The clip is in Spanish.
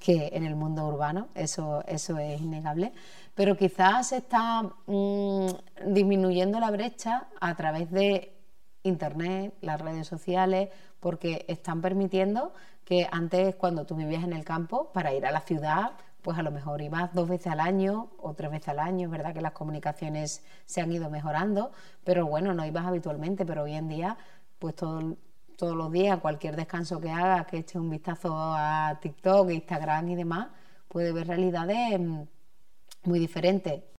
que en el mundo urbano, eso, eso es innegable, pero quizás se está mm, disminuyendo la brecha a través de Internet, las redes sociales, porque están permitiendo que antes cuando tú vivías en el campo, para ir a la ciudad, pues a lo mejor ibas dos veces al año o tres veces al año, es verdad que las comunicaciones se han ido mejorando, pero bueno, no ibas habitualmente, pero hoy en día, pues todo, todos los días, cualquier descanso que hagas, que eches un vistazo a TikTok, Instagram y demás, puede ver realidades mm, muy diferentes.